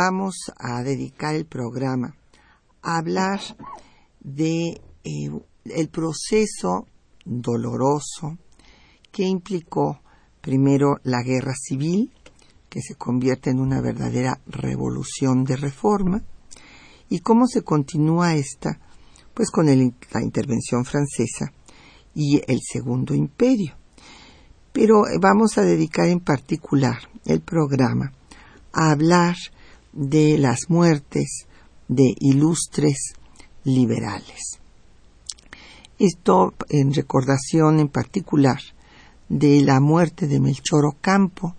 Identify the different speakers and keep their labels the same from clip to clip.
Speaker 1: Vamos a dedicar el programa a hablar de eh, el proceso doloroso que implicó primero la guerra civil, que se convierte en una verdadera revolución de reforma, y cómo se continúa esta, pues con la intervención francesa y el Segundo Imperio. Pero eh, vamos a dedicar en particular el programa a hablar de las muertes de ilustres liberales. Esto en recordación en particular de la muerte de Melchor Ocampo,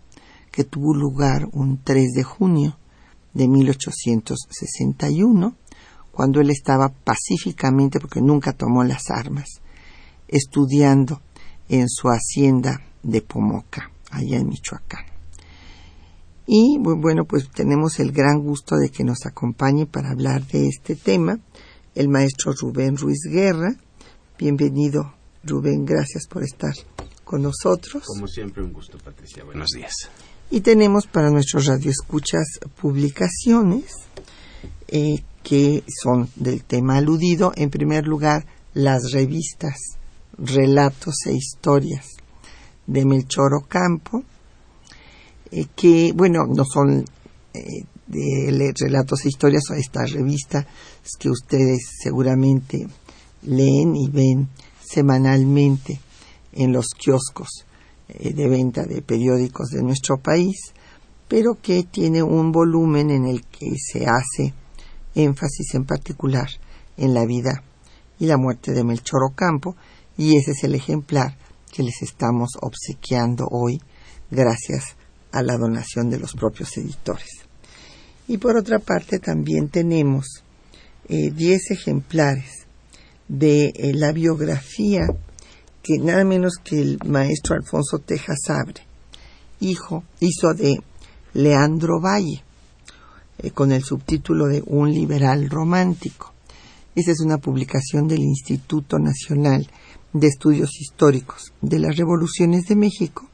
Speaker 1: que tuvo lugar un 3 de junio de 1861, cuando él estaba pacíficamente, porque nunca tomó las armas, estudiando en su hacienda de Pomoca, allá en Michoacán. Y bueno, pues tenemos el gran gusto de que nos acompañe para hablar de este tema el maestro Rubén Ruiz Guerra. Bienvenido, Rubén, gracias por estar con nosotros.
Speaker 2: Como siempre, un gusto, Patricia. Buenos días.
Speaker 1: Y tenemos para nuestros radioescuchas publicaciones eh, que son del tema aludido. En primer lugar, las revistas Relatos e Historias de Melchor Ocampo, eh, que, bueno, no son eh, de relatos e historias, son estas revistas que ustedes seguramente leen y ven semanalmente en los kioscos eh, de venta de periódicos de nuestro país, pero que tiene un volumen en el que se hace énfasis en particular en la vida y la muerte de Melchor Ocampo, y ese es el ejemplar que les estamos obsequiando hoy gracias a la donación de los propios editores. Y por otra parte también tenemos 10 eh, ejemplares de eh, la biografía que nada menos que el maestro Alfonso Tejas Abre, hijo, hizo de Leandro Valle, eh, con el subtítulo de Un liberal romántico. Esa es una publicación del Instituto Nacional de Estudios Históricos de las Revoluciones de México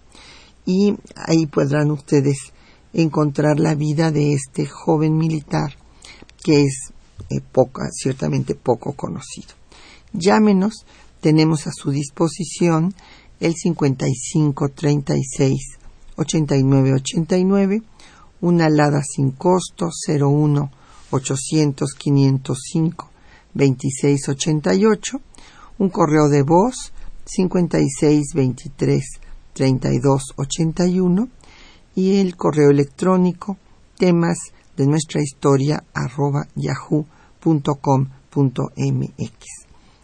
Speaker 1: y ahí podrán ustedes encontrar la vida de este joven militar que es eh, ciertamente poco conocido. Llámenos, tenemos a su disposición el 55 36 89 89, una alada sin costo 01 800 505 26 88, un correo de voz 56 23 3281 y el correo electrónico temas de nuestra historia arroba yahoo.com.mx.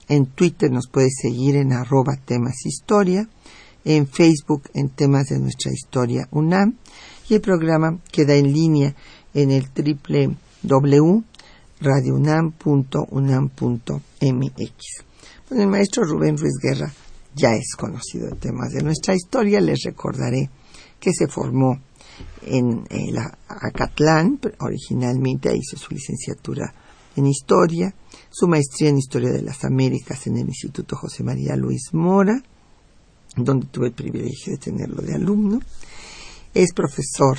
Speaker 1: En Twitter nos puede seguir en arroba temas historia, en Facebook en temas de nuestra historia UNAM y el programa queda en línea en el www.radiounam.unam.mx. Bueno, el maestro Rubén Ruiz Guerra ya es conocido de temas de nuestra historia. Les recordaré que se formó en el Acatlán, originalmente hizo su licenciatura en Historia, su maestría en Historia de las Américas en el Instituto José María Luis Mora, donde tuve el privilegio de tenerlo de alumno. Es profesor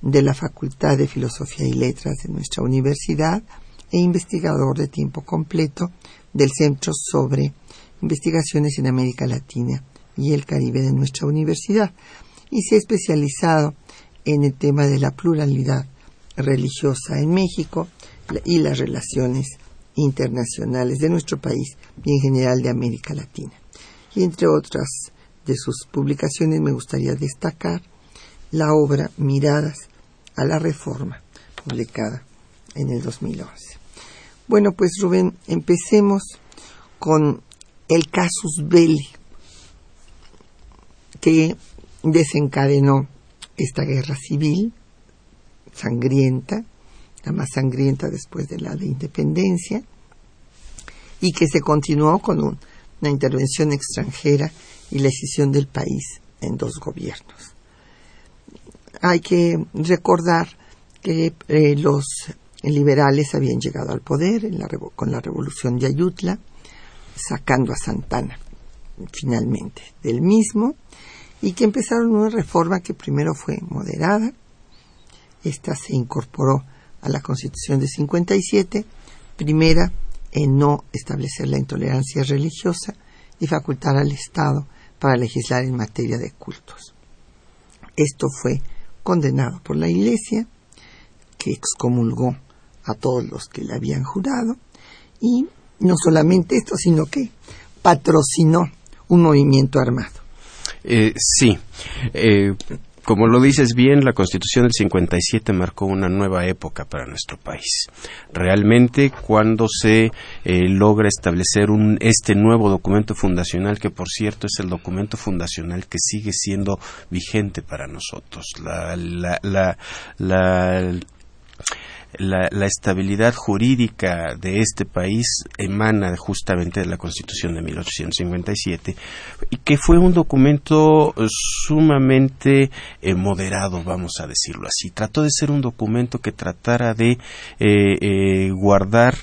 Speaker 1: de la Facultad de Filosofía y Letras de nuestra universidad e investigador de tiempo completo del Centro sobre investigaciones en América Latina y el Caribe de nuestra universidad y se ha especializado en el tema de la pluralidad religiosa en México y las relaciones internacionales de nuestro país y en general de América Latina. Y entre otras de sus publicaciones me gustaría destacar la obra Miradas a la Reforma, publicada en el 2011. Bueno, pues Rubén, empecemos con el casus belli que desencadenó esta guerra civil sangrienta, la más sangrienta después de la de independencia, y que se continuó con una intervención extranjera y la decisión del país en dos gobiernos. Hay que recordar que eh, los liberales habían llegado al poder con la revolución de Ayutla, sacando a Santana finalmente del mismo, y que empezaron una reforma que primero fue moderada, esta se incorporó a la Constitución de 57, primera en no establecer la intolerancia religiosa y facultar al Estado para legislar en materia de cultos. Esto fue condenado por la Iglesia, que excomulgó a todos los que le habían jurado, y no solamente esto, sino que patrocinó un movimiento armado.
Speaker 2: Eh, sí. Eh, como lo dices bien, la Constitución del 57 marcó una nueva época para nuestro país. Realmente, cuando se eh, logra establecer un, este nuevo documento fundacional, que por cierto es el documento fundacional que sigue siendo vigente para nosotros, la, la, estabilidad jurídica de este país emana justamente de la Constitución de 1857 y que fue un documento sumamente eh, moderado, vamos a decirlo así. Trató de ser un documento que tratara de eh, eh, guardar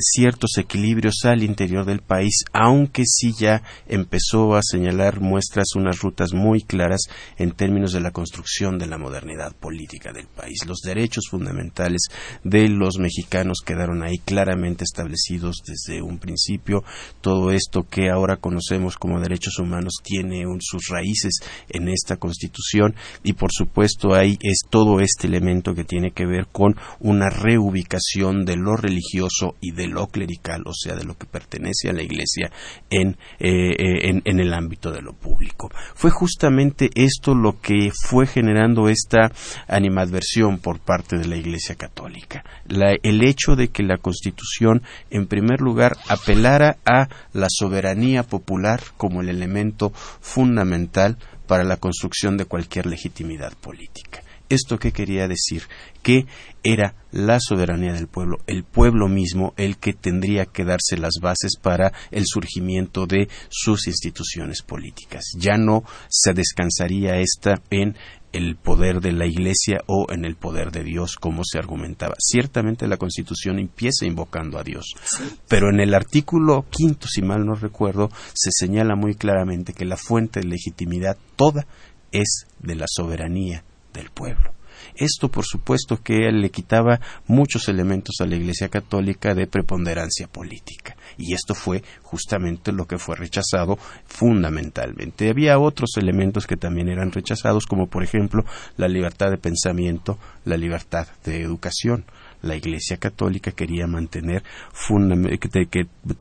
Speaker 2: ciertos equilibrios al interior del país, aunque sí ya empezó a señalar muestras unas rutas muy claras en términos de la construcción de la modernidad política del país. Los derechos fundamentales de los mexicanos quedaron ahí claramente establecidos desde un principio. Todo esto que ahora conocemos como derechos humanos tiene sus raíces en esta Constitución y por supuesto ahí es todo este elemento que tiene que ver con una reubicación de lo religioso y de lo clerical, o sea, de lo que pertenece a la Iglesia en, eh, eh, en el ámbito de lo público. Fue justamente esto lo que fue generando esta animadversión por parte de la Iglesia Católica el hecho de que la Constitución, en primer lugar, apelara a la soberanía popular como el elemento fundamental para la construcción de cualquier legitimidad política. ¿Esto qué quería decir? Que era la soberanía del pueblo, el pueblo mismo el que tendría que darse las bases para el surgimiento de sus instituciones políticas. Ya no se descansaría esta en el poder de la Iglesia o en el poder de Dios, como se argumentaba. Ciertamente la Constitución empieza invocando a Dios, pero en el artículo quinto, si mal no recuerdo, se señala muy claramente que la fuente de legitimidad toda es de la soberanía del pueblo. Esto, por supuesto, que le quitaba muchos elementos a la Iglesia Católica de preponderancia política. Y esto fue justamente lo que fue rechazado fundamentalmente. Había otros elementos que también eran rechazados, como por ejemplo la libertad de pensamiento, la libertad de educación la Iglesia Católica quería mantener,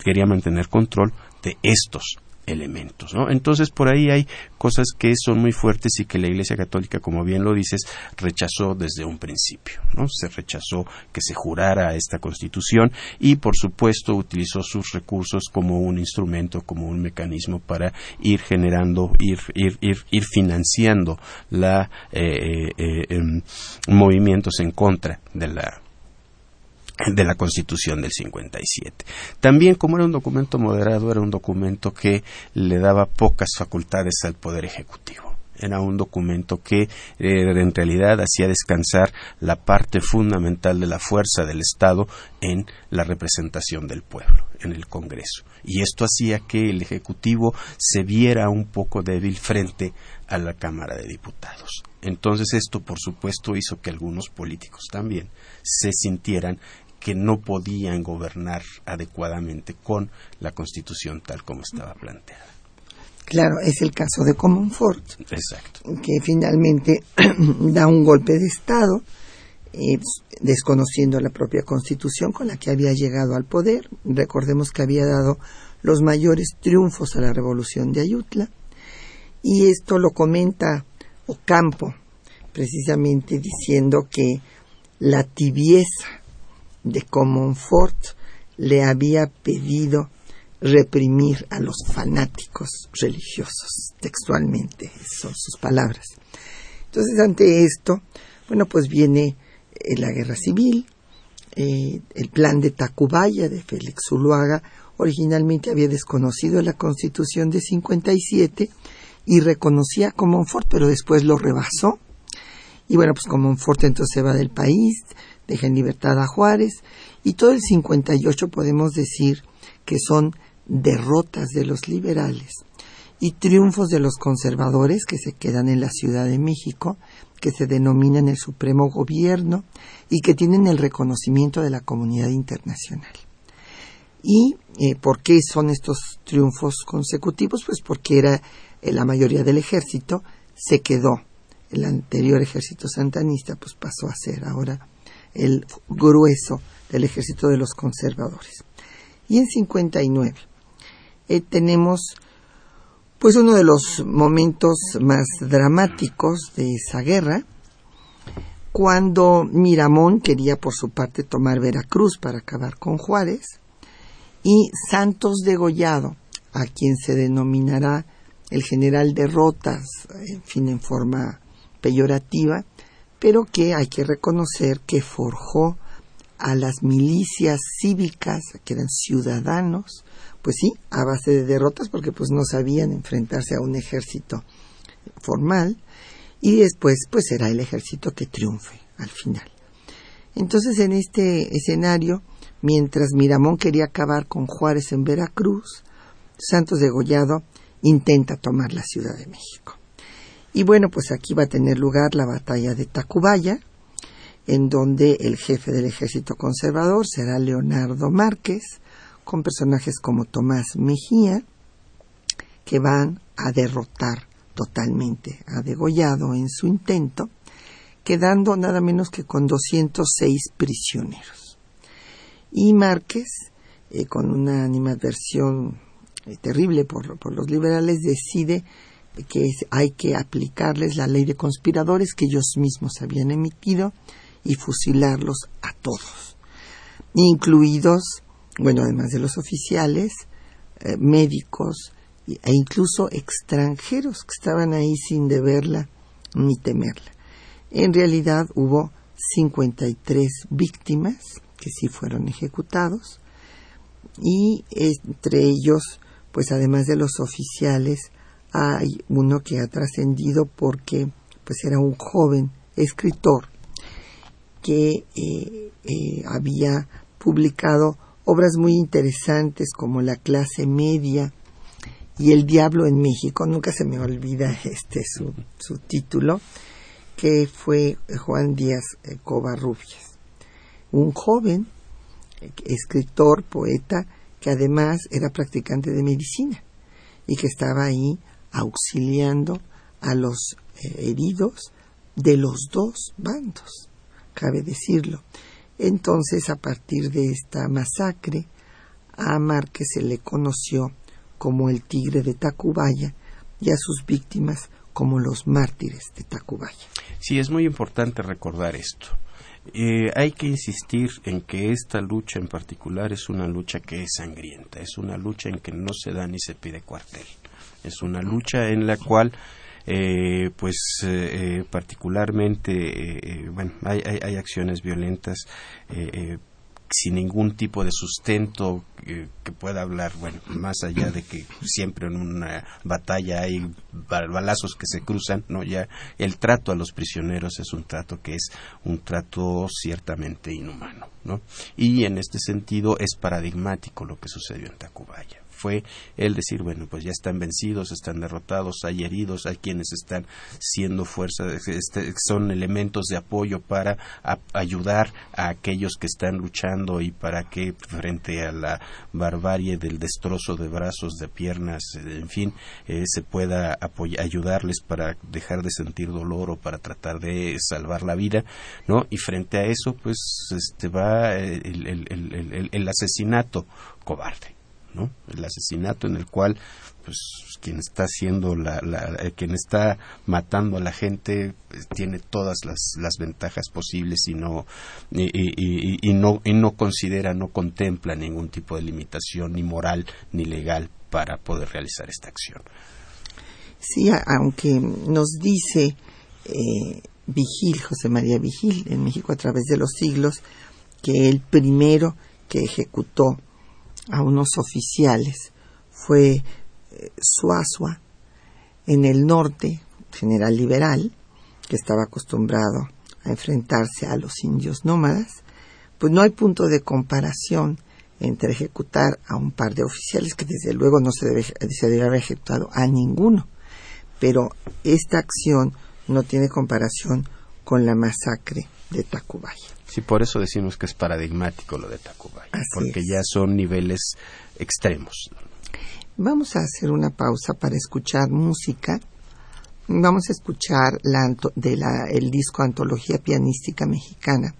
Speaker 2: quería mantener control de estos elementos. Entonces, por ahí hay cosas que son muy fuertes y que la Iglesia Católica, como bien lo dices, rechazó desde un principio. ¿no? Se rechazó que se jurara esta Constitución y, por supuesto, utilizó sus recursos como un instrumento, como un mecanismo para ir generando, ir, ir, ir, ir financiando la, eh, eh, em, movimientos en contra de la de la Constitución del 57. También, como era un documento moderado, era un documento que le daba pocas facultades al Poder Ejecutivo. Era un documento que eh, en realidad hacía descansar la parte fundamental de la fuerza del Estado en la representación del pueblo, en el Congreso. Y esto hacía que el Ejecutivo se viera un poco débil frente a la Cámara de Diputados. Entonces esto, por supuesto, hizo que algunos políticos también se sintieran que no podían gobernar adecuadamente con la Constitución tal como estaba planteada.
Speaker 1: Claro, es el caso de Comonfort,
Speaker 2: Exacto.
Speaker 1: que finalmente da un golpe de Estado, eh, desconociendo la propia Constitución con la que había llegado al poder. Recordemos que había dado los mayores triunfos a la Revolución de Ayutla, y esto lo comenta Ocampo, precisamente diciendo que la tibieza de Comonfort le había pedido reprimir a los fanáticos religiosos, textualmente, son sus palabras. Entonces, ante esto, bueno, pues viene eh, la guerra civil, eh, el plan de Tacubaya de Félix Zuluaga, originalmente había desconocido la constitución de 57 y reconocía a Comonfort, pero después lo rebasó. Y bueno, pues Comonfort entonces se va del país, deja en libertad a Juárez, y todo el 58 podemos decir que son derrotas de los liberales y triunfos de los conservadores que se quedan en la Ciudad de México, que se denominan el Supremo Gobierno y que tienen el reconocimiento de la comunidad internacional. ¿Y eh, por qué son estos triunfos consecutivos? Pues porque era eh, la mayoría del ejército se quedó. El anterior ejército santanista pues pasó a ser ahora el grueso del ejército de los conservadores. Y en 59 eh, tenemos pues uno de los momentos más dramáticos de esa guerra, cuando Miramón quería por su parte tomar Veracruz para acabar con Juárez, y Santos Degollado, a quien se denominará el general derrotas, en fin, en forma peyorativa, pero que hay que reconocer que forjó a las milicias cívicas, que eran ciudadanos, pues sí, a base de derrotas, porque pues no sabían enfrentarse a un ejército formal, y después pues será el ejército que triunfe al final. Entonces en este escenario, mientras Miramón quería acabar con Juárez en Veracruz, Santos de Gollado intenta tomar la Ciudad de México. Y bueno, pues aquí va a tener lugar la batalla de Tacubaya, en donde el jefe del ejército conservador será Leonardo Márquez, con personajes como Tomás Mejía, que van a derrotar totalmente a Degollado en su intento, quedando nada menos que con 206 prisioneros. Y Márquez, eh, con una animadversión eh, terrible por, por, los liberales, decide que hay que aplicarles la ley de conspiradores que ellos mismos habían emitido y fusilarlos a todos, incluidos bueno, además de los oficiales, eh, médicos e incluso extranjeros que estaban ahí sin deberla ni temerla. En realidad hubo 53 víctimas que sí fueron ejecutados y entre ellos, pues además de los oficiales, hay uno que ha trascendido porque pues era un joven escritor que eh, eh, había publicado obras muy interesantes como La clase media y El diablo en México, nunca se me olvida este su, su título, que fue Juan Díaz eh, Covarrubias, un joven escritor, poeta, que además era practicante de medicina y que estaba ahí auxiliando a los eh, heridos de los dos bandos, cabe decirlo. Entonces, a partir de esta masacre, a Márquez se le conoció como el tigre de Tacubaya y a sus víctimas como los mártires de Tacubaya.
Speaker 2: Sí, es muy importante recordar esto. Eh, hay que insistir en que esta lucha en particular es una lucha que es sangrienta, es una lucha en que no se da ni se pide cuartel, es una lucha en la cual eh, pues eh, eh, particularmente, bueno, hay, hay, acciones violentas sin ningún tipo de sustento que pueda hablar, bueno, más allá de que siempre en una batalla hay balazos que se cruzan, no, ya el trato a los prisioneros es un trato que es un trato ciertamente inhumano, ¿no? Y en este sentido es paradigmático lo que sucedió en Tacubaya fue el decir, bueno, pues ya están vencidos, están derrotados, hay heridos, hay quienes están siendo fuerza, este, son elementos de apoyo para ayudar a aquellos que están luchando y para que frente a la barbarie del destrozo de brazos, de piernas, en fin, eh, se pueda ayudarles para dejar de sentir dolor o para tratar de salvar la vida, ¿no? Y frente a eso, pues, este va el, el asesinato cobarde ¿no? El asesinato en el cual pues quien está haciendo la, eh, quien está matando a la gente pues, tiene todas las, las ventajas posibles y no y, no y no considera no contempla ningún tipo de limitación ni moral ni legal para poder realizar esta acción
Speaker 1: sí aunque nos dice eh, Vigil José María Vigil en México a través de los siglos que el primero que ejecutó a unos oficiales. Fue eh, Suazua en el norte, general liberal, que estaba acostumbrado a enfrentarse a los indios nómadas, pues no hay punto de comparación entre ejecutar a un par de oficiales que desde luego no se debe, se debe haber ejecutado a ninguno, pero esta acción no tiene comparación con la masacre de Tacubaya.
Speaker 2: Sí, por eso decimos que es paradigmático lo de Tacubaya, porque ya son niveles extremos.
Speaker 1: Vamos a hacer una pausa para escuchar música. Vamos a escuchar la, de la, el disco Antología Pianística Mexicana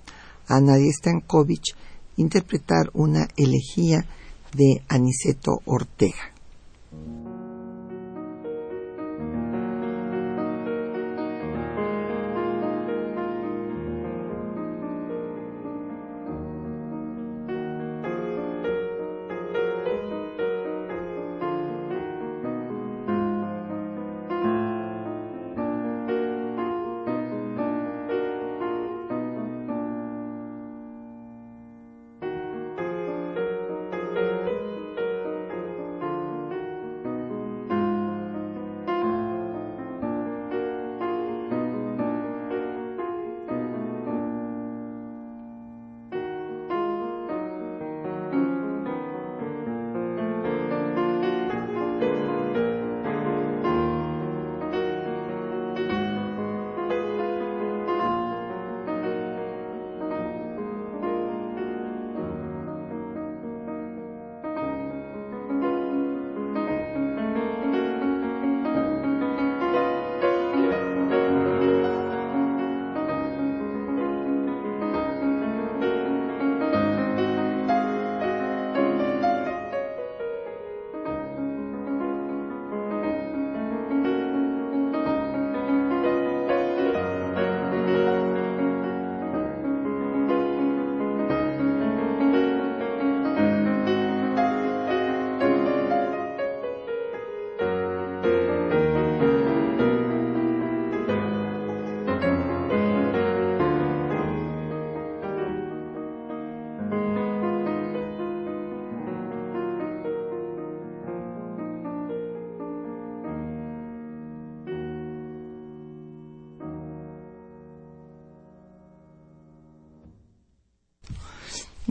Speaker 1: a Nadia Stankovic interpretar una elegía de Aniceto Ortega.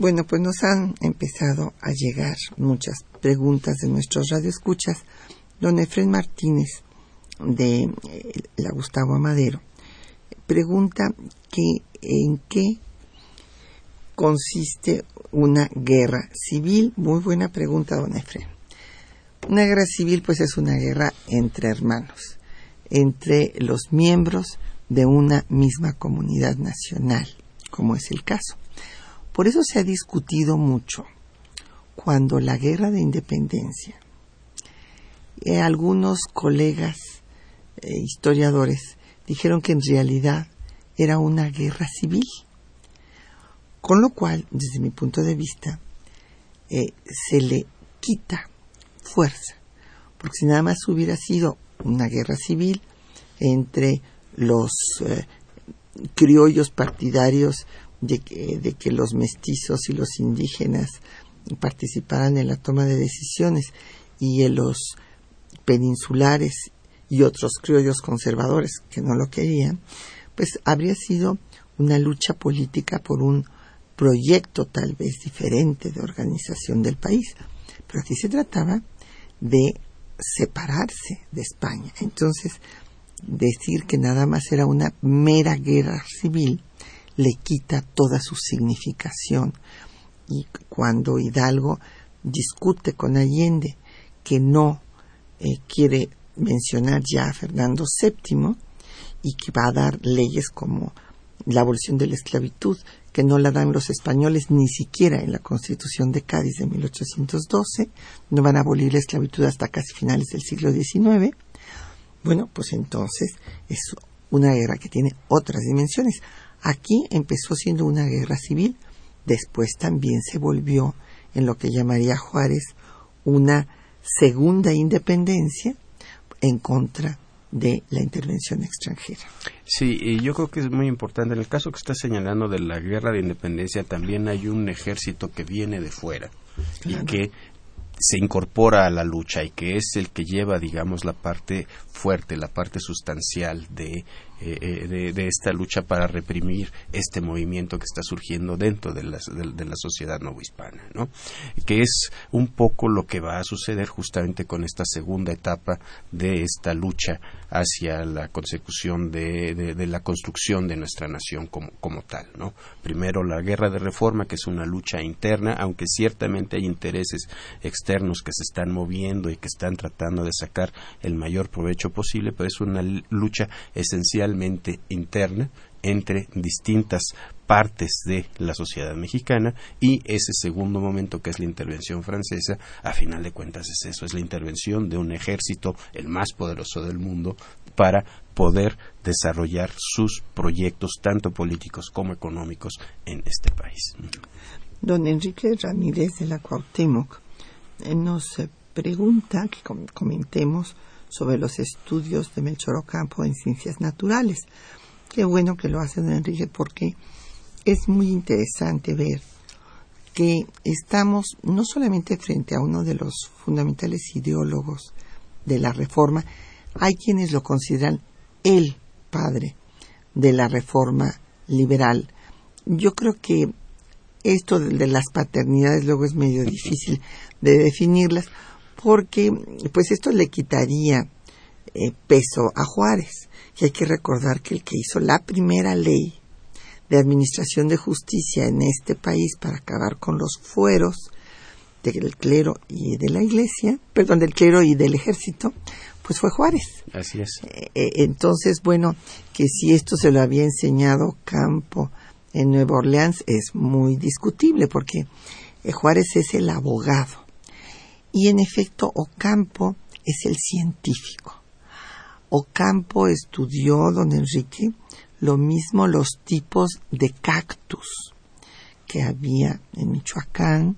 Speaker 1: Bueno, pues nos han empezado a llegar muchas preguntas de nuestros radioescuchas. Don Efren Martínez, de eh, la Gustavo Amadero, pregunta que en qué consiste una guerra civil. Muy buena pregunta, don Efren. Una guerra civil, pues, es una guerra entre hermanos, entre los miembros de una misma comunidad nacional, como es el caso. Por eso se ha discutido mucho cuando la guerra de independencia, eh, algunos colegas eh, historiadores dijeron que en realidad era una guerra civil, con lo cual, desde mi punto de vista, eh, se le quita fuerza, porque si nada más hubiera sido una guerra civil entre los criollos partidarios de que, los mestizos y los indígenas participaran en la toma de decisiones y los peninsulares y otros criollos conservadores que no lo querían, pues habría sido una lucha política por un proyecto tal vez diferente de organización del país. Pero aquí se trataba de separarse de España. Entonces, decir que nada más era una mera guerra civil le quita toda su significación. Y cuando Hidalgo discute con Allende que no eh, quiere mencionar ya a Fernando VII y que va a dar leyes como la abolición de la esclavitud, que no la dan los españoles ni siquiera en la Constitución de Cádiz de 1812, no van a abolir la esclavitud hasta casi finales del siglo XIX. Bueno, pues entonces es una guerra que tiene otras dimensiones. Aquí empezó siendo una guerra civil, después también se volvió en lo que llamaría Juárez una segunda independencia en contra de la intervención extranjera.
Speaker 2: Sí, y yo creo que es muy importante. En el caso que está señalando de la guerra de independencia, también hay un ejército que viene de fuera y que se incorpora a la lucha y que es el que lleva, digamos, la parte fuerte, la parte sustancial de eh, eh, de, esta lucha para reprimir este movimiento que está surgiendo dentro de la, de, la sociedad novohispana, ¿no? que es un poco lo que va a suceder justamente con esta segunda etapa de esta lucha hacia la consecución de, de la construcción de nuestra nación como, como, tal. ¿no? Primero la guerra de reforma, que es una lucha interna, aunque ciertamente hay intereses externos que se están moviendo y que están tratando de sacar el mayor provecho posible, pero es una lucha esencial interna entre distintas partes de la sociedad mexicana y ese segundo momento que es la intervención francesa, a final de cuentas es eso, es la intervención de un ejército, el más poderoso del mundo, para poder desarrollar sus proyectos tanto políticos como económicos en este país.
Speaker 1: Don Enrique Ramírez de la Cuauhtémoc eh, nos pregunta que comentemos sobre los estudios de Melchor Ocampo en ciencias naturales. Qué bueno que lo hace don Enrique porque es muy interesante ver que estamos no solamente frente a uno de los fundamentales ideólogos de la reforma, hay quienes lo consideran el padre de la reforma liberal. Yo creo que esto de las paternidades luego es medio difícil de definirlas porque pues esto le quitaría eh, peso a Juárez. Y hay que recordar que el que hizo la primera ley de administración de justicia en este país para acabar con los fueros del clero y de la iglesia, perdón, del clero y del ejército, pues fue Juárez.
Speaker 2: Así es.
Speaker 1: Eh, eh, entonces, bueno, que si esto se lo había enseñado Campo en Nueva Orleans es muy discutible porque Juárez es el abogado y en efecto, Ocampo es el científico. Ocampo estudió, don Enrique, lo mismo los tipos de cactus que había en Michoacán,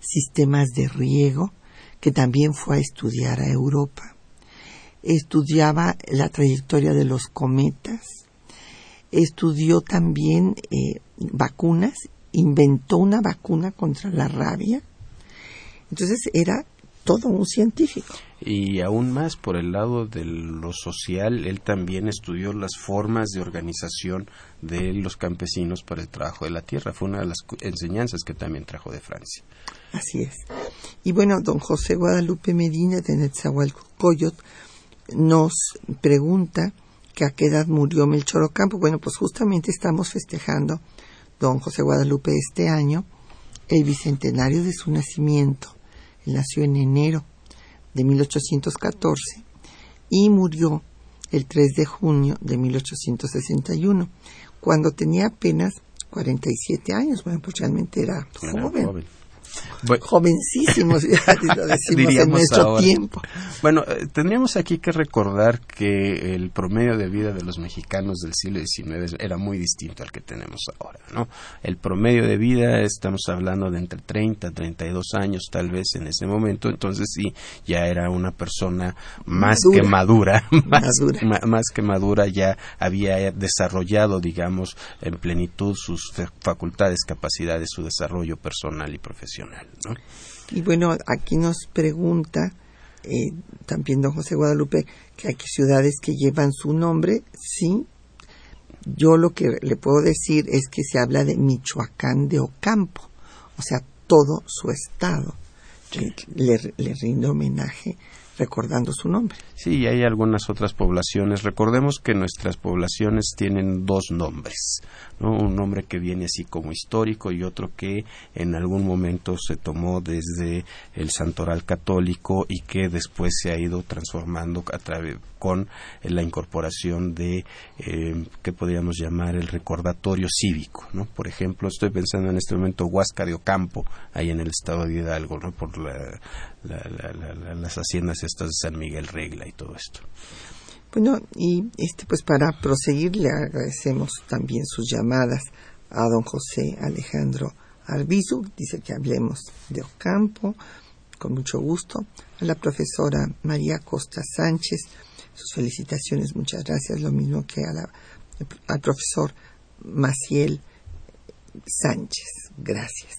Speaker 1: sistemas de riego, que también fue a estudiar a Europa. Estudiaba la trayectoria de los cometas, estudió también eh, vacunas, inventó una vacuna contra la rabia. Entonces era todo un científico.
Speaker 2: Y aún más por el lado de lo social, él también estudió las formas de organización de los campesinos para el trabajo de la tierra. Fue una de las enseñanzas que también trajo de Francia.
Speaker 1: Así es. Y bueno, don José Guadalupe Medina de Netzahualcoyot nos pregunta que a qué edad murió Melchor Ocampo. Bueno, pues justamente estamos festejando, don José Guadalupe, este año, el bicentenario de su nacimiento nació en enero de 1814 y murió el 3 de junio de 1861, cuando tenía apenas 47 años. Bueno, pues realmente era joven. Jovencísimos, lo decimos en nuestro tiempo.
Speaker 2: Bueno, eh, tendríamos aquí que recordar que el promedio de vida de los mexicanos del siglo XIX era muy distinto al que tenemos ahora, ¿no? El promedio de vida, estamos hablando de entre 30 a 32 años tal vez en ese momento, entonces sí, ya era una persona más que madura, más, que madura, ya había desarrollado, digamos, en plenitud sus facultades, capacidades, su desarrollo personal y profesional.
Speaker 1: Y bueno, aquí nos pregunta eh, también don José Guadalupe que hay ciudades que llevan su nombre, sí. Yo lo que le puedo decir es que se habla de Michoacán de Ocampo, o sea, todo su estado. Le, le rinde homenaje recordando su nombre.
Speaker 2: Sí, hay algunas otras poblaciones. Recordemos que nuestras poblaciones tienen dos nombres, ¿no? Un nombre que viene así como histórico y otro que en algún momento se tomó desde el santoral católico y que después se ha ido transformando a través con la incorporación de eh, que podríamos llamar el recordatorio cívico, ¿no? Por ejemplo, estoy pensando en este momento Huáscar de Ocampo, ahí en el estado de Hidalgo, ¿no? Por las haciendas estas de San Miguel Regla y todo esto.
Speaker 1: Bueno, y este pues para proseguir le agradecemos también sus llamadas a don José Alejandro Arbizu, dice que hablemos de Ocampo, con mucho gusto, a la profesora María Costa Sánchez, sus felicitaciones, muchas gracias, lo mismo que a la, al profesor Maciel Sánchez, gracias.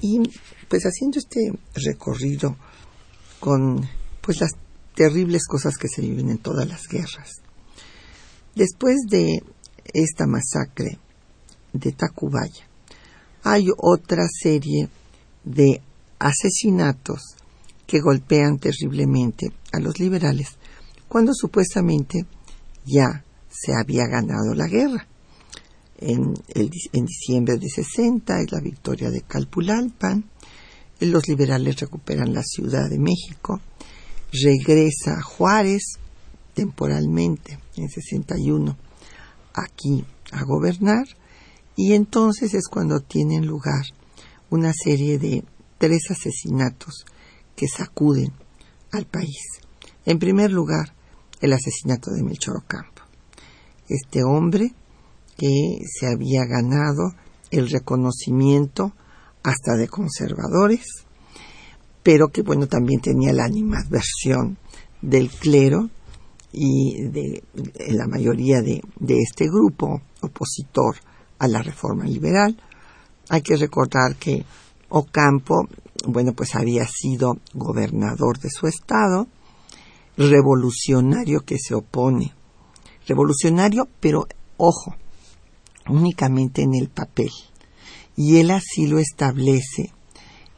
Speaker 1: Y pues haciendo este recorrido con pues las terribles cosas que se viven en todas las guerras. Después de esta masacre de Tacubaya, hay otra serie de asesinatos que golpean terriblemente a los liberales cuando supuestamente ya se había ganado la guerra. En, en diciembre de 60 es la victoria de Calpulalpan, los liberales recuperan la Ciudad de México, regresa Juárez temporalmente en 61 aquí a gobernar y entonces es cuando tienen lugar una serie de tres asesinatos que sacuden al país. En primer lugar, el asesinato de Melchor Ocampo. Este hombre que se había ganado el reconocimiento hasta de conservadores, pero que bueno también tenía la animadversión del clero y de, la mayoría de, de este grupo opositor a la reforma liberal. Hay que recordar que Ocampo, bueno, pues había sido gobernador de su estado, revolucionario que se opone. Revolucionario, pero ojo, únicamente en el papel. Y él así lo establece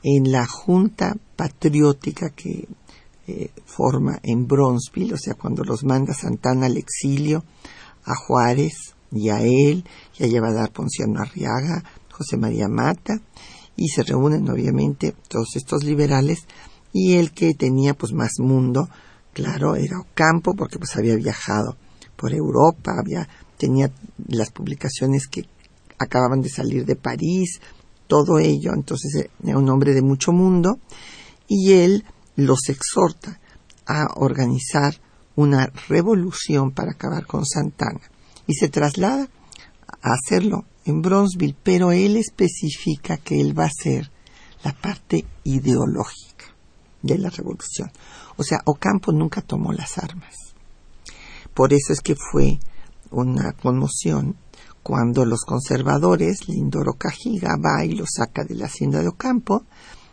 Speaker 1: en la Junta Patriótica que eh, forma en Bronzeville, o sea, cuando los manda Santana al exilio, a Juárez y a él, y a Llevadar Ponciano Arriaga, José María Mata, y se reúnen obviamente todos estos liberales, y el que tenía pues más mundo, claro, era Ocampo, porque pues había viajado por Europa, había, tenía las publicaciones que acababan de salir de París, todo ello, entonces eh, era un hombre de mucho mundo, y él los exhorta a organizar una revolución para acabar con Santana, y se traslada a hacerlo en Bronzeville, pero él especifica que él va a ser la parte ideológica de la revolución. O sea, Ocampo nunca tomó las armas. Por eso es que fue una conmoción cuando los conservadores, Lindoro Cajiga, va y lo saca de la hacienda de Ocampo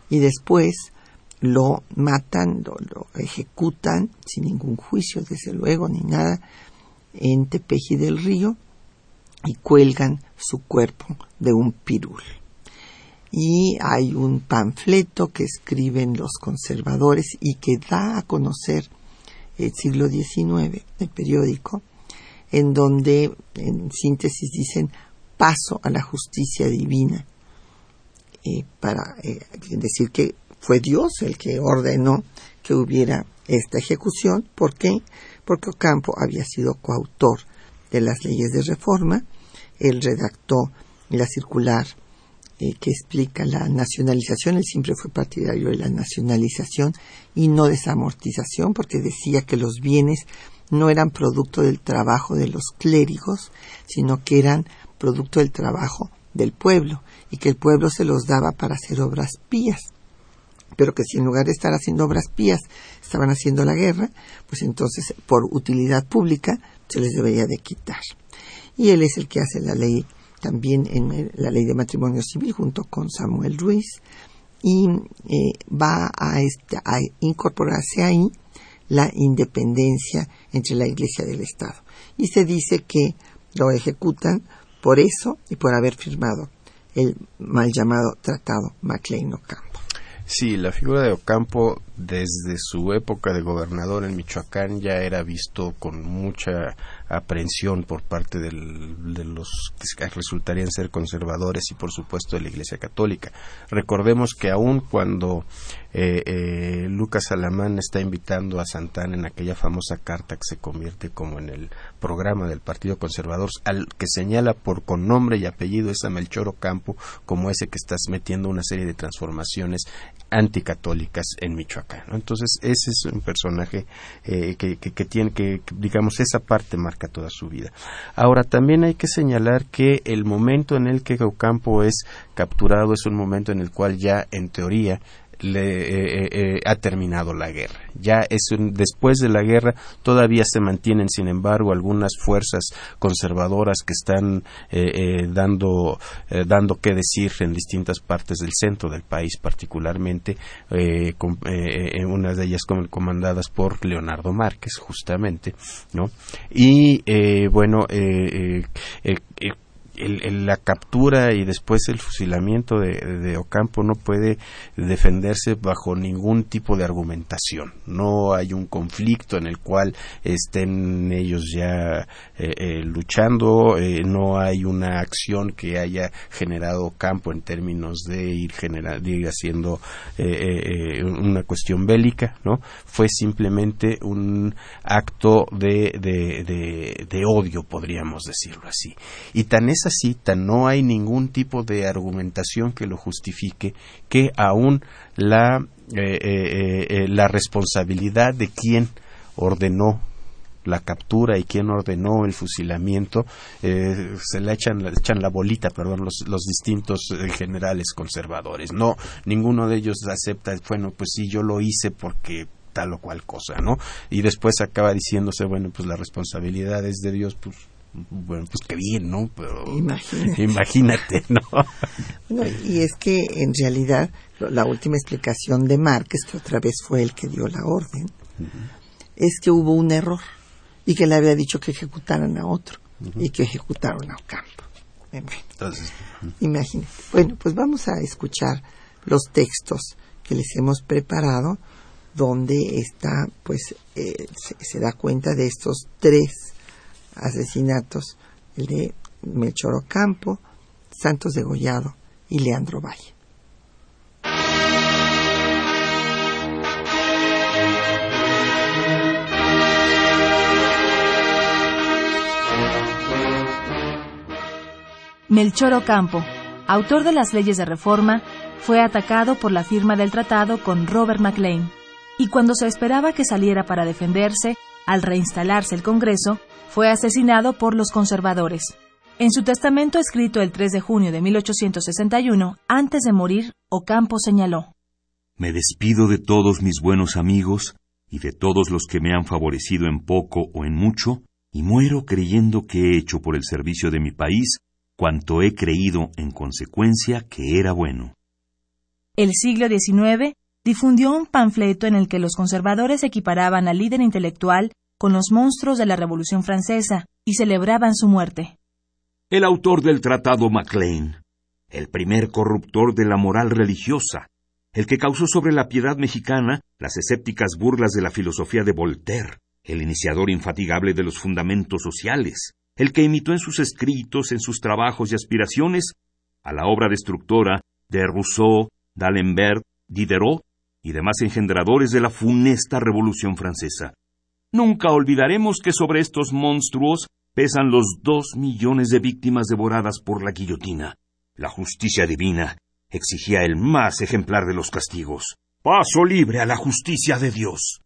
Speaker 1: y después lo matan, lo, ejecutan sin ningún juicio, desde luego, ni nada, en Tepeji del Río y cuelgan su cuerpo de un pirul. Y hay un panfleto que escriben los conservadores y que da a conocer el siglo XIX, el periódico, en donde, en síntesis, dicen paso a la justicia divina, eh, para eh, decir que fue Dios el que ordenó que hubiera esta ejecución. ¿Por qué? Porque Ocampo había sido coautor de las leyes de reforma, él redactó la circular eh, que explica la nacionalización, él siempre fue partidario de la nacionalización y no desamortización, porque decía que los bienes no eran producto del trabajo de los clérigos, sino que eran producto del trabajo del pueblo y que el pueblo se los daba para hacer obras pías. Pero que si en lugar de estar haciendo obras pías estaban haciendo la guerra, pues entonces por utilidad pública se les debería de quitar. Y él es el que hace la ley también en la ley de matrimonio civil junto con Samuel Ruiz y eh, va a, este, a incorporarse ahí la independencia entre la Iglesia y el Estado. Y se dice que lo ejecutan por eso y por haber firmado el mal llamado Tratado MacLean Ocampo.
Speaker 2: Sí, la figura de Ocampo desde su época de gobernador en Michoacán ya era visto con mucha aprehensión por parte de los que resultarían ser conservadores y por supuesto de la Iglesia Católica. Recordemos que aun cuando eh, eh, Lucas Alamán está invitando a Santana en aquella famosa carta que se convierte como en el programa del Partido Conservador, al que señala por con nombre y apellido es a Melchor Ocampo como ese que estás metiendo una serie de transformaciones anticatólicas en Michoacán. Entonces ese es un personaje eh, que, que, tiene que, digamos, esa parte marca toda su vida. Ahora también hay que señalar que el momento en el que Ocampo es capturado es un momento en el cual ya en teoría le, eh, eh, eh, ha terminado la guerra. Ya es después de la guerra todavía se mantienen, sin embargo, algunas fuerzas conservadoras que están dando dando que decir en distintas partes del centro del país, particularmente con, de ellas comandadas por Leonardo Márquez, justamente, ¿no? Y bueno, la captura y después el fusilamiento de, Ocampo no puede defenderse bajo ningún tipo de argumentación. No hay un conflicto en el cual estén ellos ya eh, eh, luchando, eh, no hay una acción que haya generado Ocampo en términos de ir, haciendo una cuestión bélica, ¿no? Fue simplemente un acto de, de odio, podríamos decirlo así. Y tan es cita no hay ningún tipo de argumentación que lo justifique, que aún la, eh, eh, eh, la responsabilidad de quien ordenó la captura y quien ordenó el fusilamiento se le echan, echan la bolita perdón los, los distintos generales conservadores. No ninguno de ellos acepta bueno pues sí yo lo hice porque tal o cual cosa no y después acaba diciéndose bueno pues la responsabilidad es de Dios pues bueno, pues qué bien, ¿no? Pero imagínate, ¿no?
Speaker 1: bueno, y es que en realidad la última explicación de Márquez, que otra vez fue el que dio la orden, es que hubo un error y que le había dicho que ejecutaran a otro y que ejecutaron a Ocampo. Entonces, imagínate. Bueno, pues vamos a escuchar los textos que les hemos preparado donde está, pues, eh, se da cuenta de estos tres asesinatos, el de Melchor Ocampo, Santos Degollado y Leandro Valle.
Speaker 3: Melchor Ocampo, autor de las leyes de reforma, fue atacado por la firma del tratado con Robert McLean, y cuando se esperaba que saliera para defenderse, al reinstalarse el Congreso, fue asesinado por los conservadores. En su testamento escrito el 3 de junio de 1861, antes de morir, Ocampo señaló,
Speaker 4: Me despido de todos mis buenos amigos y de todos los que me han favorecido en poco o en mucho, y muero creyendo que he hecho por el servicio de mi país cuanto he creído en consecuencia que era bueno.
Speaker 3: El siglo XIX difundió un panfleto en el que los conservadores equiparaban al líder intelectual con los monstruos de la Revolución Francesa y celebraban su muerte.
Speaker 4: El autor del Tratado Maclean, el primer corruptor de la moral religiosa, el que causó sobre la piedad mexicana las escépticas burlas de la filosofía de Voltaire, el iniciador infatigable de los fundamentos sociales, el que imitó en sus escritos, en sus trabajos y aspiraciones, a la obra destructora de Rousseau, d'Alembert, Diderot y demás engendradores de la funesta Revolución Francesa. Nunca olvidaremos que sobre estos monstruos pesan los dos millones de víctimas devoradas por la guillotina. La justicia divina exigía el más ejemplar de los castigos. Paso libre a la justicia de Dios.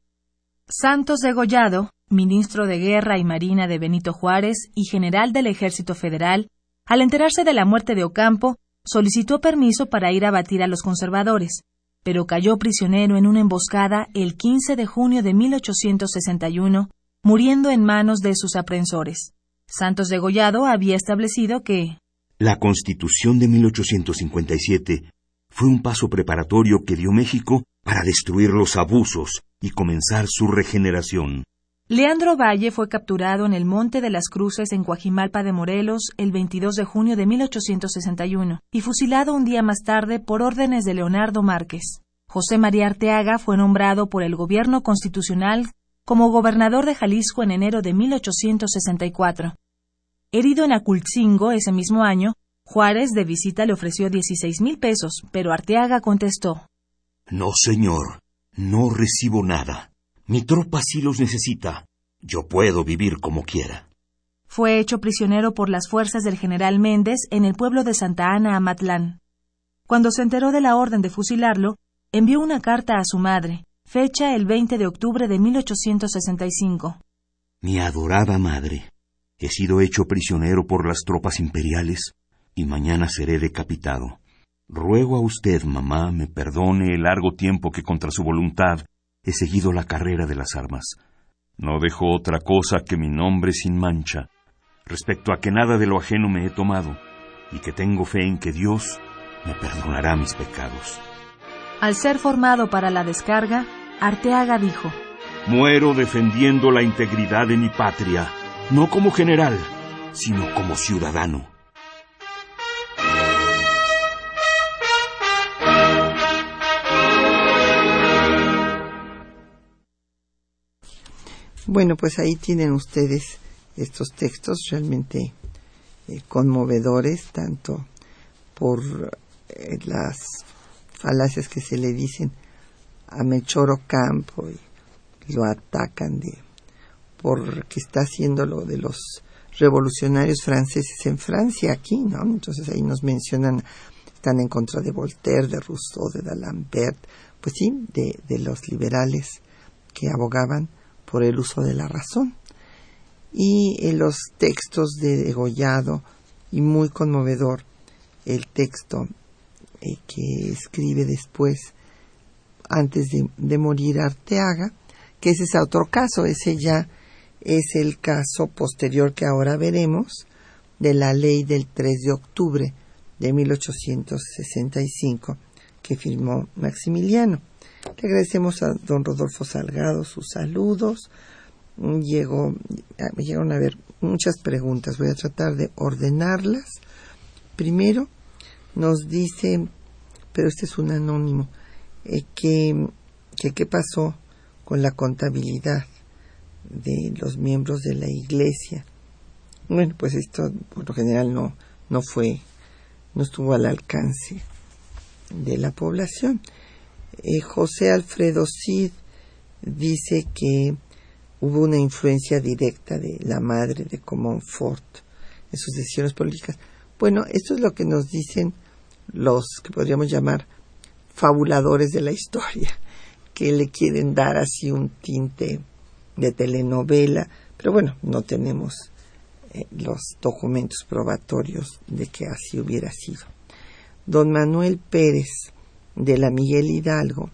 Speaker 3: Santos Degollado, ministro de Guerra y Marina de Benito Juárez y general del Ejército Federal, al enterarse de la muerte de Ocampo, solicitó permiso para ir a batir a los conservadores pero cayó prisionero en una emboscada el 15 de junio de 1861, muriendo en manos de sus aprensores. Santos Degollado había establecido que
Speaker 4: la Constitución de 1857 fue un paso preparatorio que dio México para destruir los abusos y comenzar su regeneración.
Speaker 3: Leandro Valle fue capturado en el Monte de las Cruces en Coajimalpa de Morelos el 22 de junio de 1861 y fusilado un día más tarde por órdenes de Leonardo Márquez. José María Arteaga fue nombrado por el gobierno constitucional como gobernador de Jalisco en enero de 1864. Herido en Acultzingo ese mismo año, Juárez de visita le ofreció 16 mil pesos, pero Arteaga contestó:
Speaker 4: No, señor, no recibo nada. Mi tropa sí los necesita. Yo puedo vivir como quiera.
Speaker 3: Fue hecho prisionero por las fuerzas del general Méndez en el pueblo de Santa Ana, Amatlán. Cuando se enteró de la orden de fusilarlo, envió una carta a su madre, fecha el 20 de octubre de 1865.
Speaker 4: Mi adorada madre, he sido hecho prisionero por las tropas imperiales y mañana seré decapitado. Ruego a usted, mamá, me perdone el largo tiempo que contra su voluntad he seguido la carrera de las armas. No dejo otra cosa que mi nombre sin mancha, respecto a que nada de lo ajeno me he tomado, y que tengo fe en que Dios me perdonará mis pecados.
Speaker 3: Al ser formado para la descarga, Arteaga dijo,
Speaker 4: Muero defendiendo la integridad de mi patria, no como general, sino como ciudadano.
Speaker 1: Bueno, pues ahí tienen ustedes estos textos realmente eh, conmovedores, tanto por eh, las falacias que se le dicen a Melchor Campo y lo atacan de porque está haciendo lo de los revolucionarios franceses en Francia aquí, ¿no? Entonces ahí nos mencionan, están en contra de Voltaire, de Rousseau, de D'Alembert, pues sí, de, de los liberales que abogaban por el uso de la razón. Y en los textos de Degollado, y muy conmovedor, el texto eh, que escribe después, antes de, de, morir Arteaga, que ese es otro caso, ese ya es el caso posterior que ahora veremos de la ley del 3 de octubre de 1865 que firmó Maximiliano. Le agradecemos a don Rodolfo Salgado sus saludos. Llegó, me llegaron a ver muchas preguntas. Voy a tratar de ordenarlas. Primero, nos dice, pero este es un anónimo, eh, que, que qué pasó con la contabilidad de los miembros de la iglesia. Bueno, pues esto por lo general no, no fue, no estuvo al alcance de la población. Eh, José Alfredo Cid dice que hubo una influencia directa de la madre de Comonfort en sus decisiones políticas. Bueno, esto es lo que nos dicen los que podríamos llamar fabuladores de la historia, que le quieren dar así un tinte de telenovela, pero bueno, no tenemos eh, los documentos probatorios de que así hubiera sido. Don Manuel Pérez de la Miguel Hidalgo,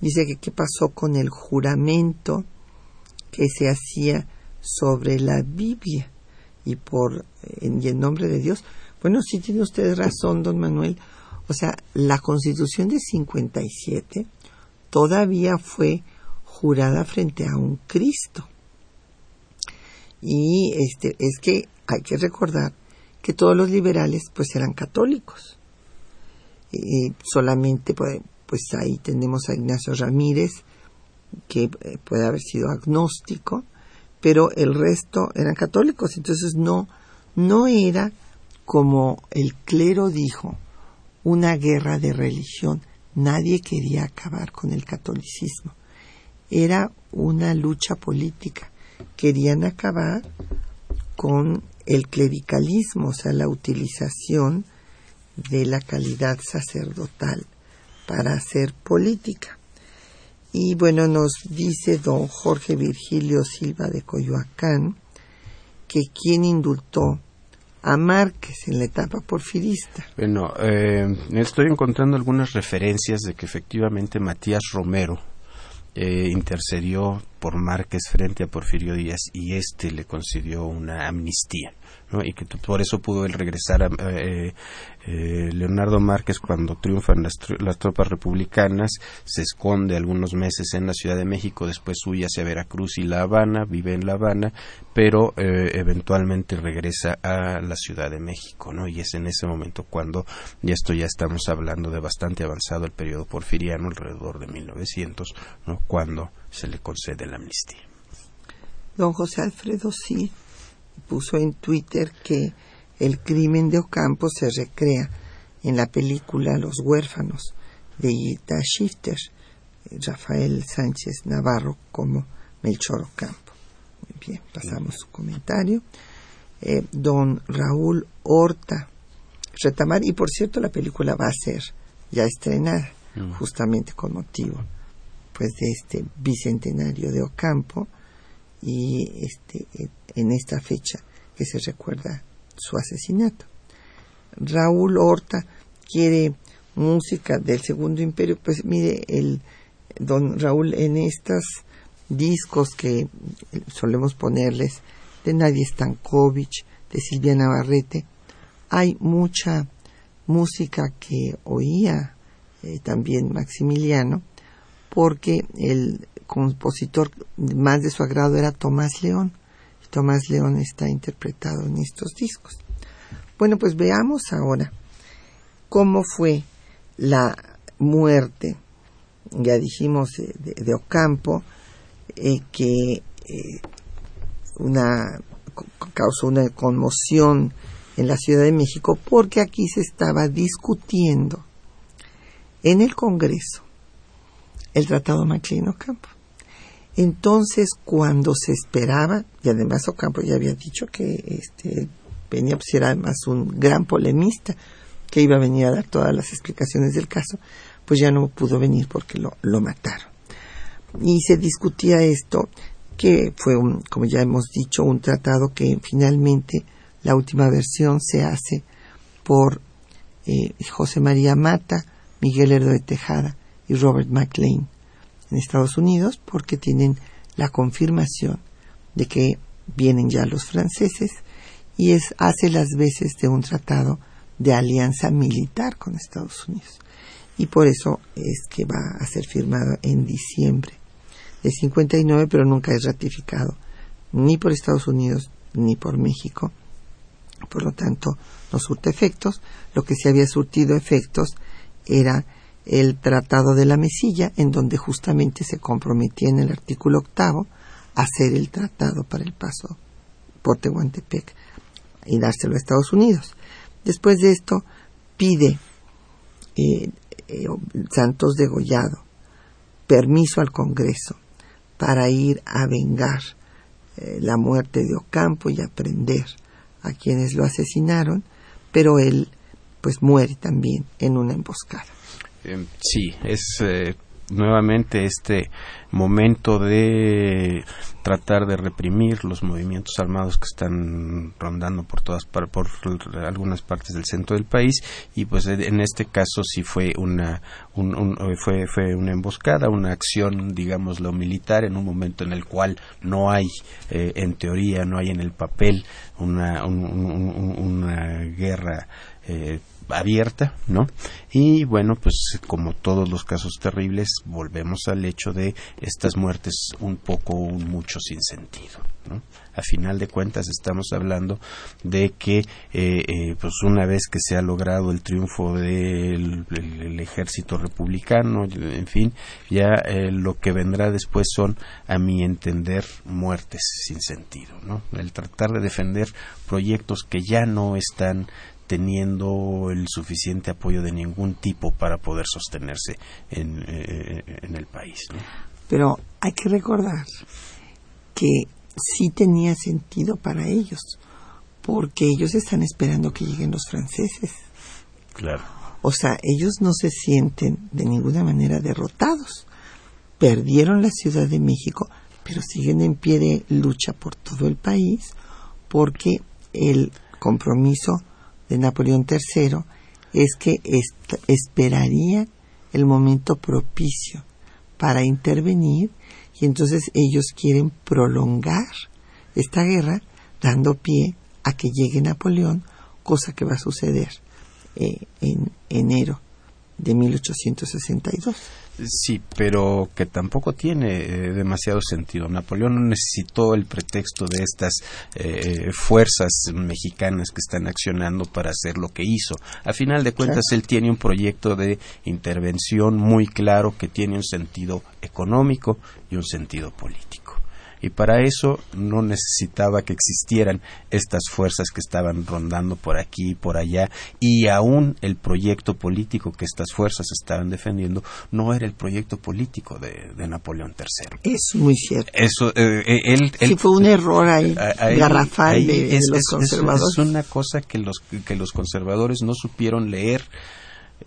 Speaker 1: dice que qué pasó con el juramento que se hacía sobre la Biblia y por en, y en nombre de Dios. Bueno, sí tiene usted razón, don Manuel. O sea, la Constitución de 57 todavía fue jurada frente a un Cristo. Y este es que hay que recordar que todos los liberales pues eran católicos eh, solamente pues, pues ahí tenemos a Ignacio Ramírez, que eh, puede haber sido agnóstico, pero el resto eran católicos, entonces no, no era como el clero dijo, una guerra de religión. Nadie quería acabar con el catolicismo. Era una lucha política. Querían acabar con el clericalismo, o sea, la utilización de la calidad sacerdotal para hacer política. Y bueno, nos dice don Jorge Virgilio Silva de Coyoacán que quien indultó a Márquez en la etapa porfirista.
Speaker 2: Bueno, eh, estoy encontrando algunas referencias de que efectivamente Matías Romero eh, intercedió por Márquez frente a Porfirio Díaz y éste le concedió una amnistía. Y que por eso pudo él regresar a eh, eh, Leonardo Márquez cuando triunfan las, las, tropas republicanas se esconde algunos meses en la Ciudad de México después huye hacia Veracruz y La Habana vive en La Habana pero eh, eventualmente regresa a la Ciudad de México ¿no? y es en ese momento cuando y esto ya estamos hablando de bastante avanzado el periodo porfiriano alrededor de 1900 ¿no? cuando se le concede la amnistía
Speaker 1: don José Alfredo sí puso en Twitter que el crimen de Ocampo se recrea en la película Los huérfanos de Ita Shifter, Rafael Sánchez Navarro como Melchor Ocampo. Muy bien, pasamos su comentario. Eh, don Raúl Horta Retamar, y por cierto la película va a ser ya estrenada, mm. justamente con motivo pues de este bicentenario de Ocampo y este en esta fecha que se recuerda su asesinato. Raúl Horta quiere música del Segundo Imperio, pues mire, el don Raúl en estos discos que solemos ponerles de Nadia Stankovic, de Silvia Navarrete, hay mucha música que oía eh, también Maximiliano, porque el compositor más de su agrado era Tomás León. Tomás León está interpretado en estos discos. Bueno, pues veamos ahora cómo fue la muerte, ya dijimos, eh, de, Ocampo, eh, que eh, una, causó una conmoción en la Ciudad de México porque aquí se estaba discutiendo en el Congreso el Tratado Maclean-Ocampo. Entonces, cuando se esperaba, y además Ocampo ya había dicho que este, venía, pues era además un gran polemista, que iba a venir a dar todas las explicaciones del caso, pues ya no pudo venir porque lo, lo mataron. Y se discutía esto, que fue, un, como ya hemos dicho, un tratado que finalmente la última versión se hace por eh, José María Mata, Miguel Herdo de Tejada y Robert McLean en Estados Unidos porque tienen la confirmación de que vienen ya los franceses y es hace las veces de un tratado de alianza militar con Estados Unidos. Y por eso es que va a ser firmado en diciembre de 59, pero nunca es ratificado ni por Estados Unidos ni por México. Por lo tanto, no surte efectos. Lo que se había surtido efectos era el Tratado de la Mesilla, en donde justamente se comprometía en el artículo octavo a hacer el tratado para el paso por Tehuantepec y dárselo a Estados Unidos. Después de esto, pide eh, eh, Santos Degollado permiso al Congreso para ir a vengar eh, la muerte de Ocampo y aprender a quienes lo asesinaron, pero él pues muere también en una emboscada.
Speaker 2: Em, sí, es eh, nuevamente este momento de tratar de reprimir los movimientos armados que están rondando por todas por algunas partes del centro del país. Y pues en este caso sí fue una fue fue una emboscada una acción digamos lo militar en un momento en el cual no hay eh, en teoría no hay en el papel una una guerra eh, abierta, ¿no? Y bueno, pues como todos los casos terribles, volvemos al hecho de estas muertes un poco, un mucho sin sentido, ¿no? A final de cuentas estamos hablando de que, eh, eh, pues una vez que se ha logrado el triunfo del ejército republicano, en fin, ya eh, lo que vendrá después son, a mi entender, muertes sin sentido, ¿no? El tratar de defender proyectos que ya no están teniendo el suficiente apoyo de ningún tipo para poder sostenerse en, eh, el país.
Speaker 1: Pero hay que recordar que sí tenía sentido para ellos, porque ellos están esperando que lleguen los franceses.
Speaker 2: Claro.
Speaker 1: O sea, ellos no se sienten de ninguna manera derrotados. Perdieron la Ciudad de México, pero siguen en pie de lucha por todo el país porque el compromiso de Napoleón III es que esperaría el momento propicio para intervenir y entonces ellos quieren prolongar esta guerra dando pie a que llegue Napoleón, cosa que va a suceder eh, en enero de 1862.
Speaker 2: Sí, pero que tampoco tiene eh, demasiado sentido. Napoleón no necesitó el pretexto de estas eh, fuerzas mexicanas que están accionando para hacer lo que hizo. A final de cuentas, él tiene un proyecto de intervención muy claro que tiene un sentido económico y un sentido político y para eso no necesitaba que existieran estas fuerzas que estaban rondando por aquí y por allá y aún el proyecto político que estas fuerzas estaban defendiendo no era el proyecto político de, Napoleón III.
Speaker 1: Es muy cierto.
Speaker 2: Eso, eh, eh, él,
Speaker 1: sí, fue un error ahí, garrafal de, los conservadores.
Speaker 2: Es, una cosa que los, que los conservadores no supieron leer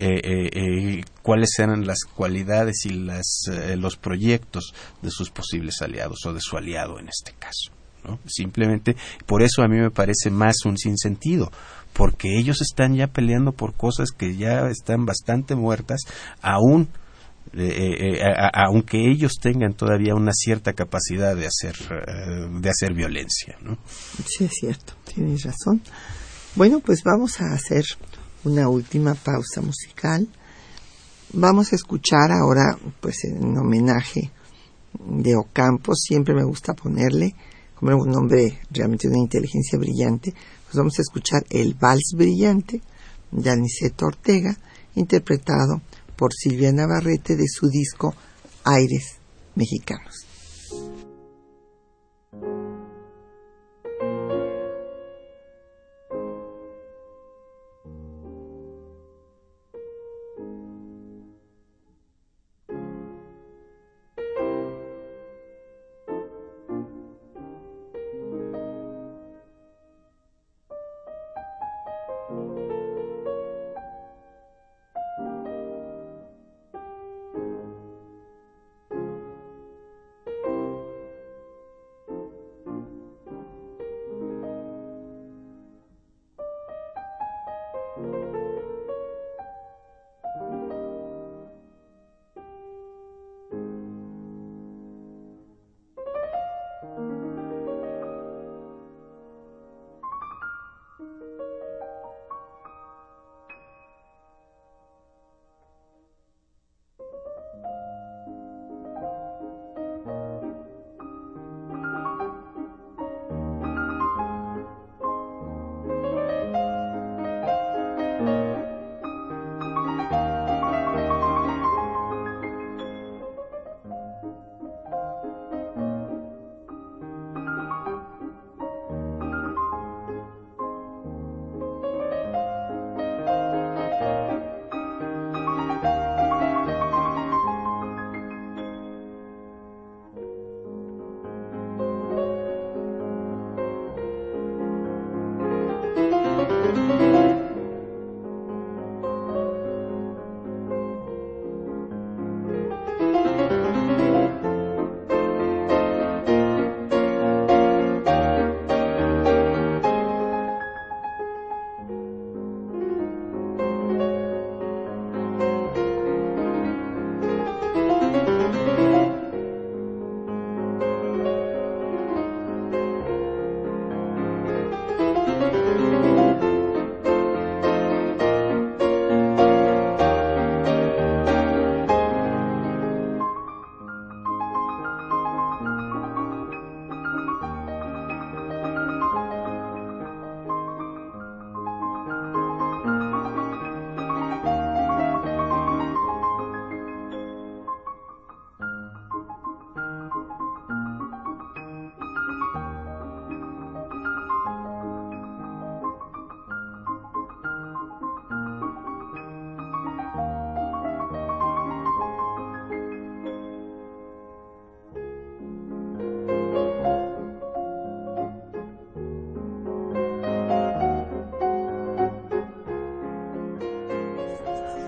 Speaker 2: eh, eh, eh, cuáles eran las cualidades y las, los proyectos de sus posibles aliados o de su aliado en este caso. ¿no? Simplemente, por eso a mí me parece más un sinsentido, porque ellos están ya peleando por cosas que ya están bastante muertas, aún aunque ellos tengan todavía una cierta capacidad de hacer de hacer violencia.
Speaker 1: Sí es cierto, tienes razón. Bueno, pues vamos a hacer una última pausa musical. Vamos a escuchar ahora, pues en homenaje de Ocampo, siempre me gusta ponerle como un nombre realmente de una inteligencia brillante, pues vamos a escuchar el Vals Brillante de Aniceto Ortega, interpretado por Silvia Navarrete de su disco Aires Mexicanos.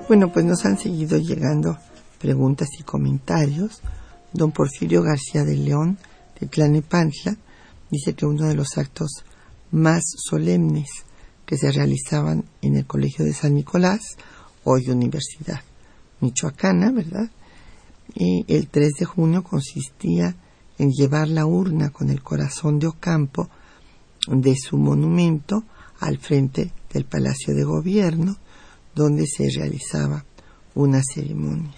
Speaker 1: Bueno, pues nos han seguido llegando preguntas y comentarios. Don Porfirio García de León, de Tlanepantla, dice que uno de los actos más solemnes que se realizaban en el Colegio de San Nicolás, hoy Universidad Michoacana, ¿verdad? Y el 3 de junio consistía en llevar la urna con el corazón de Ocampo de su monumento al frente del Palacio de Gobierno, donde se realizaba una ceremonia.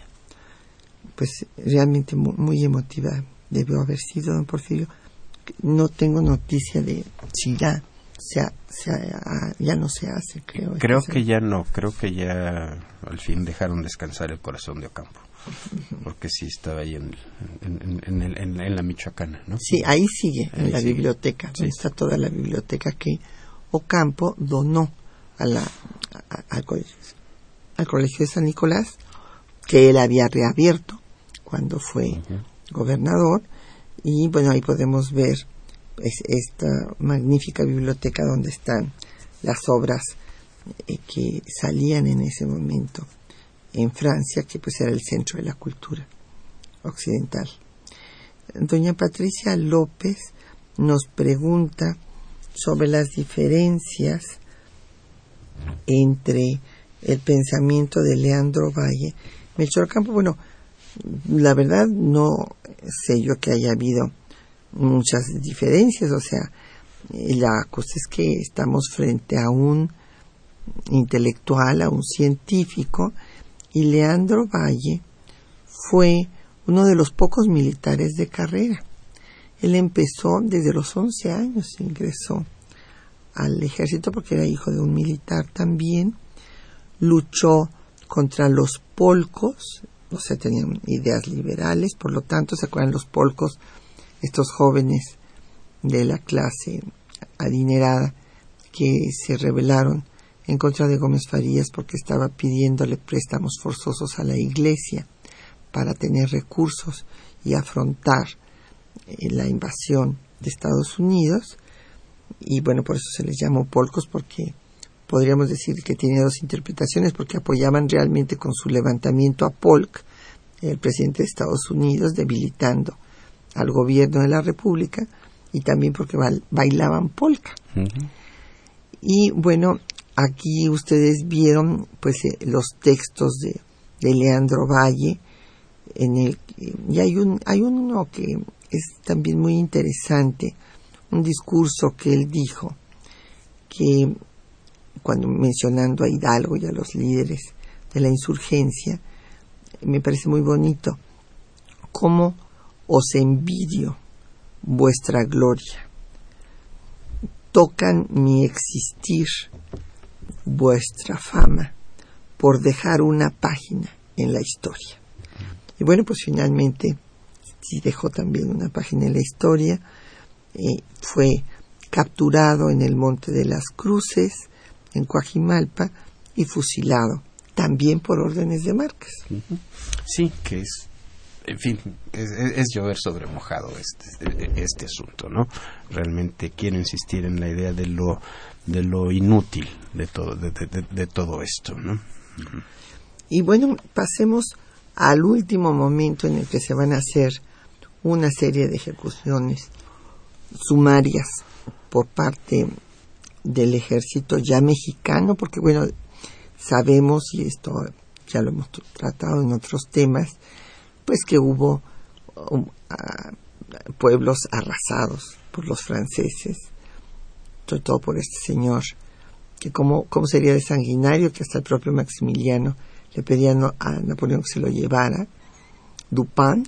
Speaker 1: Pues realmente muy, emotiva debió haber sido don Porfirio. No tengo noticia de si ya, ya no se hace, creo.
Speaker 2: Creo que ya no, creo que ya al fin dejaron descansar el corazón de Ocampo porque sí estaba ahí en, en, la Michoacana, ¿no?
Speaker 1: Sí, ahí sigue, en la biblioteca, está toda la biblioteca que Ocampo donó a la, al, colegio, al colegio de San Nicolás, que él había reabierto cuando fue gobernador, y bueno, ahí podemos ver esta magnífica biblioteca donde están las obras eh, que salían en ese momento en Francia, que pues era el centro de la cultura occidental. Doña Patricia López nos pregunta sobre las diferencias entre el pensamiento de Leandro Valle. Melchor Campo, bueno, la verdad no sé yo que haya habido muchas diferencias, o sea, la cosa es que estamos frente a un intelectual, a un científico, y Leandro Valle fue uno de los pocos militares de carrera. Él empezó desde los 11 años, ingresó al ejército porque era hijo de un militar también, luchó contra los polcos, o sea, tenían ideas liberales, por lo tanto, ¿se acuerdan los polcos? Estos jóvenes de la clase adinerada que se rebelaron en contra de Gómez Farías porque estaba pidiéndole préstamos forzosos a la Iglesia para tener recursos y afrontar eh, la invasión de Estados Unidos. Y bueno, por eso se les llamó polcos porque podríamos decir que tiene dos interpretaciones porque apoyaban realmente con su levantamiento a Polk, el presidente de Estados Unidos, debilitando al gobierno de la República y también porque bailaban polka. Y bueno, Aquí ustedes vieron pues eh, los textos de, Leandro Valle en el y hay un hay uno que es también muy interesante, un discurso que él dijo que cuando mencionando a Hidalgo y a los líderes de la insurgencia me parece muy bonito cómo os envidio vuestra gloria tocan mi existir vuestra fama por dejar una página en la historia. Y bueno, pues finalmente sí dejó también una página en la historia. Eh, fue capturado en el Monte de las Cruces, en Coajimalpa, y fusilado, también por órdenes de Márquez.
Speaker 2: Sí, que es, en fin, es, llover sobre mojado este, este asunto, ¿no? Realmente quiero insistir en la idea de lo de lo inútil de todo, de, todo esto. ¿no?
Speaker 1: Y bueno, pasemos al último momento en el que se van a hacer una serie de ejecuciones sumarias por parte del ejército ya mexicano, porque bueno, sabemos, y esto ya lo hemos tratado en otros temas, pues que hubo um, pueblos arrasados por los franceses, sobre todo por este señor, que cómo, cómo sería de sanguinario que hasta el propio Maximiliano le pedía a Napoleón que se lo llevara, Dupin,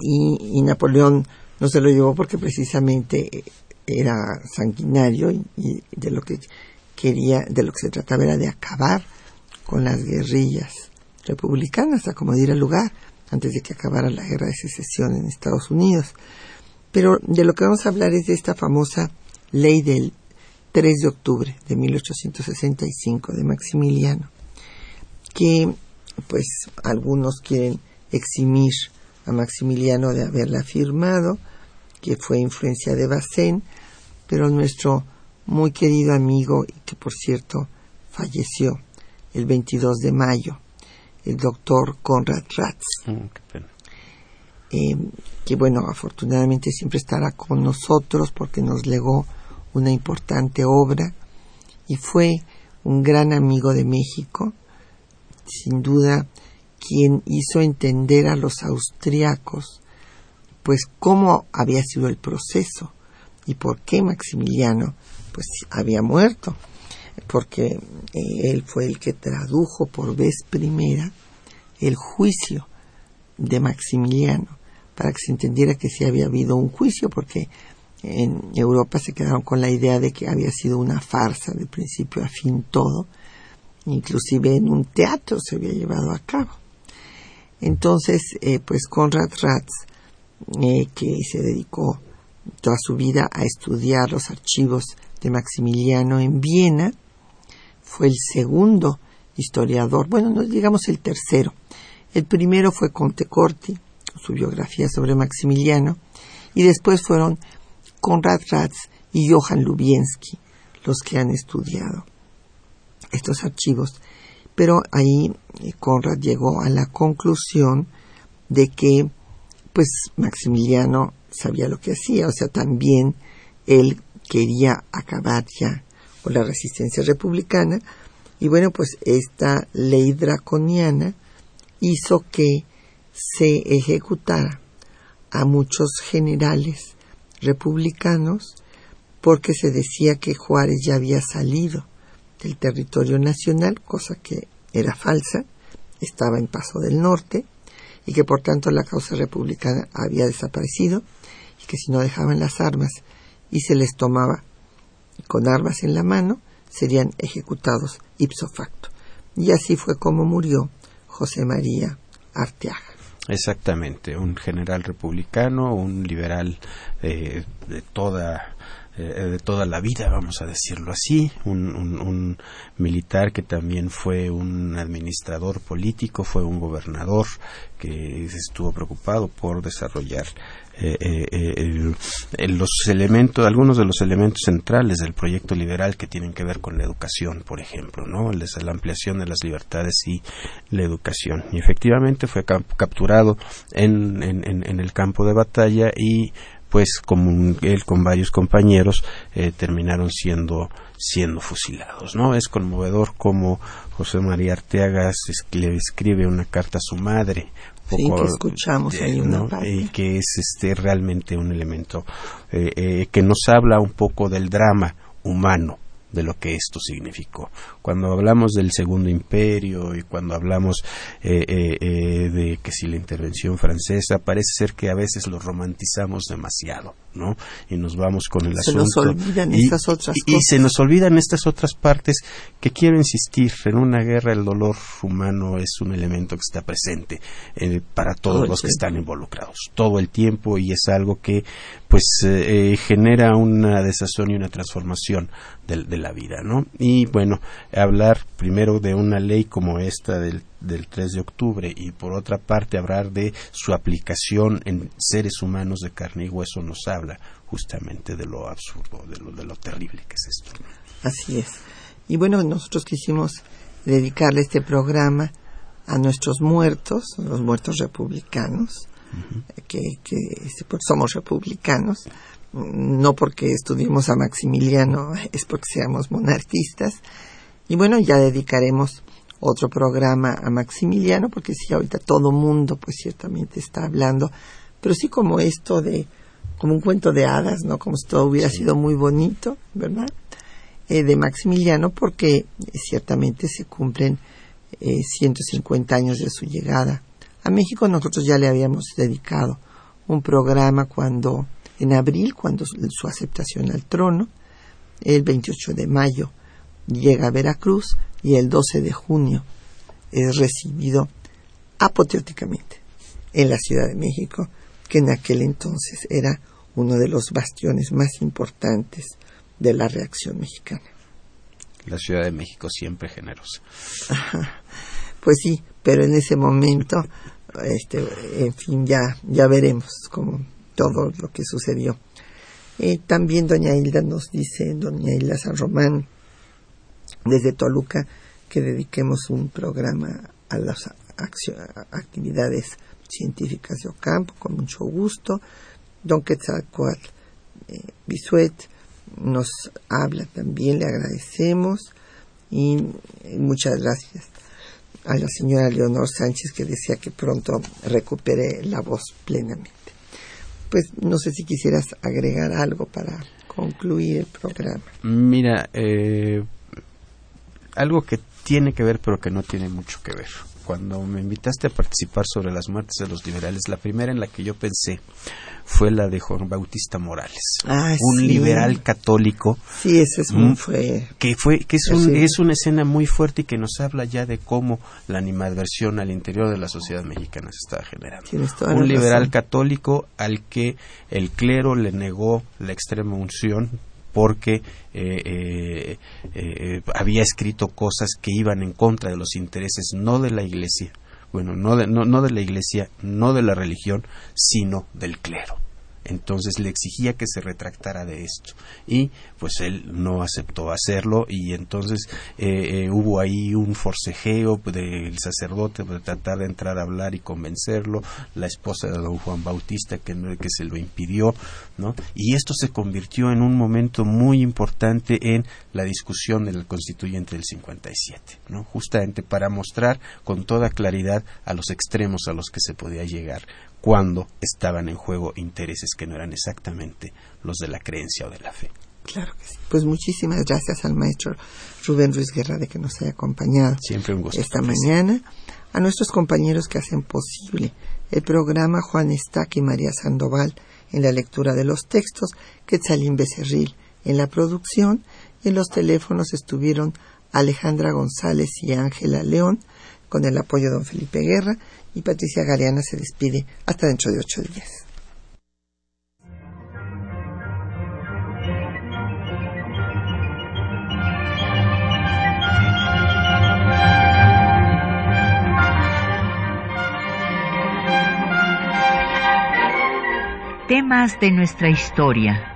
Speaker 1: Y, Napoleón no se lo llevó porque precisamente era sanguinario y, de lo que quería, de lo que se trataba era de acabar con las guerrillas republicanas, a como diera lugar, antes de que acabara la guerra de secesión en Estados Unidos. Pero de lo que vamos a hablar es de esta famosa ley del 3 de octubre de 1865 de Maximiliano, que pues algunos quieren eximir a Maximiliano de haberla firmado, que fue influencia de Bacén, pero nuestro muy querido amigo, y que por cierto falleció el 22 de mayo, el doctor Conrad Ratz, mm, eh, que bueno, afortunadamente siempre estará con nosotros porque nos legó una importante obra y fue un gran amigo de México, sin duda quien hizo entender a los austriacos pues cómo había sido el proceso y por qué Maximiliano pues había muerto, porque eh, él fue el que tradujo por vez primera el juicio de Maximiliano para que se entendiera que sí había habido un juicio, porque en Europa se quedaron con la idea de que había sido una farsa de principio a fin todo, inclusive en un teatro se había llevado a cabo. Entonces, eh, pues Conrad Ratz, eh, que se dedicó toda su vida a estudiar los archivos de Maximiliano en Viena, fue el segundo historiador, bueno, no digamos el tercero. El primero fue Conte Corti, su biografía sobre Maximiliano, y después fueron Konrad Ratz y Johann Lubienski los que han estudiado estos archivos. Pero ahí eh, Conrad llegó a la conclusión de que pues Maximiliano sabía lo que hacía, o sea, también él quería acabar ya con la resistencia republicana. Y bueno, pues esta ley draconiana hizo que se ejecutara a muchos generales republicanos porque se decía que Juárez ya había salido del territorio nacional, cosa que era falsa, estaba en Paso del Norte y que por tanto la causa republicana había desaparecido y que si no dejaban las armas y se les tomaba con armas en la mano, serían ejecutados ipso facto. Y así fue como murió José María Arteaga.
Speaker 2: Exactamente, un general republicano, un liberal eh, de toda de toda la vida, vamos a decirlo así, un, un, militar que también fue un administrador político, fue un gobernador que estuvo preocupado por desarrollar eh, eh, los elementos, algunos de los elementos centrales del proyecto liberal que tienen que ver con la educación, por ejemplo, ¿no? La ampliación de las libertades y la educación. Y efectivamente fue capturado en, en el campo de batalla y pues como él con varios compañeros eh, terminaron siendo siendo fusilados no es conmovedor como José María Arteaga le escribe una carta a su madre
Speaker 1: sí, que escuchamos ahí una
Speaker 2: y que es este realmente un elemento eh, eh, que nos habla un poco del drama humano de lo que esto significó. Cuando hablamos del Segundo Imperio y cuando hablamos eh, eh, eh, de que si la intervención francesa, parece ser que a veces lo romantizamos demasiado, ¿no? Y nos vamos con el
Speaker 1: se
Speaker 2: asunto.
Speaker 1: Nos olvidan
Speaker 2: y,
Speaker 1: estas otras
Speaker 2: y,
Speaker 1: cosas.
Speaker 2: y se nos olvidan estas otras partes que quiero insistir, en una guerra el dolor humano es un elemento que está presente para todos todo los que están involucrados, todo el tiempo y es algo que pues genera una desazón y una transformación de, la vida, ¿no? Y bueno, hablar primero de una ley como esta del, del 3 de octubre y por otra parte hablar de su aplicación en seres humanos de carne y hueso nos habla justamente de lo absurdo, de lo, de lo terrible que es esto.
Speaker 1: Así es. Y bueno, nosotros quisimos dedicarle este programa a nuestros muertos, los muertos republicanos, que, que este, pues, somos republicanos, no porque estudiemos a Maximiliano, es porque seamos monarquistas. Y bueno, ya dedicaremos otro programa a Maximiliano, porque sí, ahorita todo mundo, pues ciertamente está hablando, pero sí como esto de, como un cuento de hadas, ¿no? Como si todo hubiera sido muy bonito, ¿verdad? Eh, de Maximiliano, porque eh, ciertamente se cumplen eh, 150 años de su llegada a México. Nosotros ya le habíamos dedicado un programa cuando en abril, cuando su aceptación al trono, el 28 de mayo llega a Veracruz y el 12 de junio es recibido apoteóticamente en la Ciudad de México, que en aquel entonces era uno de los bastiones más importantes de la reacción mexicana.
Speaker 2: La Ciudad de México siempre generosa.
Speaker 1: Pues sí, pero en ese momento, este, en fin, ya, ya veremos cómo todo lo que sucedió. Eh, también doña Hilda nos dice, doña Hilda San Román, desde Toluca, que dediquemos un programa a las actividades científicas de Ocampo, con mucho gusto. Don Quetzalcoatl eh, Bisuet nos habla también, le agradecemos y eh, muchas gracias a la señora Leonor Sánchez que decía que pronto recupere la voz plenamente pues no sé si quisieras agregar algo para concluir el programa?
Speaker 2: Mira, eh, algo que tiene que ver pero que no tiene mucho que ver. Cuando me invitaste a participar sobre las muertes de los liberales, la primera en la que yo pensé fue la de Juan Bautista Morales,
Speaker 1: Ah,
Speaker 2: un
Speaker 1: sí.
Speaker 2: liberal católico
Speaker 1: Sí, ese es
Speaker 2: Mm.
Speaker 1: fue.
Speaker 2: que fue que es, un- es una escena muy fuerte y que nos habla ya de cómo la animadversión al interior de la sociedad mexicana se estaba generando. Un liberal católico al que el clero le negó la extrema unción porque eh, eh, eh, había escrito cosas que iban en contra de los intereses no de la iglesia, bueno, no de, no, no de la iglesia, no de la religión, sino del clero. Entonces le exigía que se retractara de esto y pues él no aceptó hacerlo y entonces eh, eh, hubo ahí un forcejeo del sacerdote de tratar de entrar a hablar y convencerlo, la esposa de don Juan Bautista que, que se lo impidió, ¿no? Y esto se convirtió en un momento muy importante en la discusión del constituyente del 57, ¿no? Justamente para mostrar con toda claridad a los extremos a los que se podía llegar cuando estaban en juego intereses que no eran exactamente los de la creencia o de la fe.
Speaker 1: Claro que sí. Pues muchísimas gracias al maestro Rubén Ruiz Guerra de que nos haya acompañado
Speaker 2: Siempre un gusto.
Speaker 1: esta mañana. A nuestros compañeros que hacen posible el programa Juan Estac y María Sandoval en la lectura de los textos, Quetzalín Becerril en la producción. En los teléfonos estuvieron Alejandra González y Ángela León con el apoyo de don Felipe Guerra y Patricia Galeana se despide hasta dentro de ocho días.
Speaker 5: Temas de nuestra historia.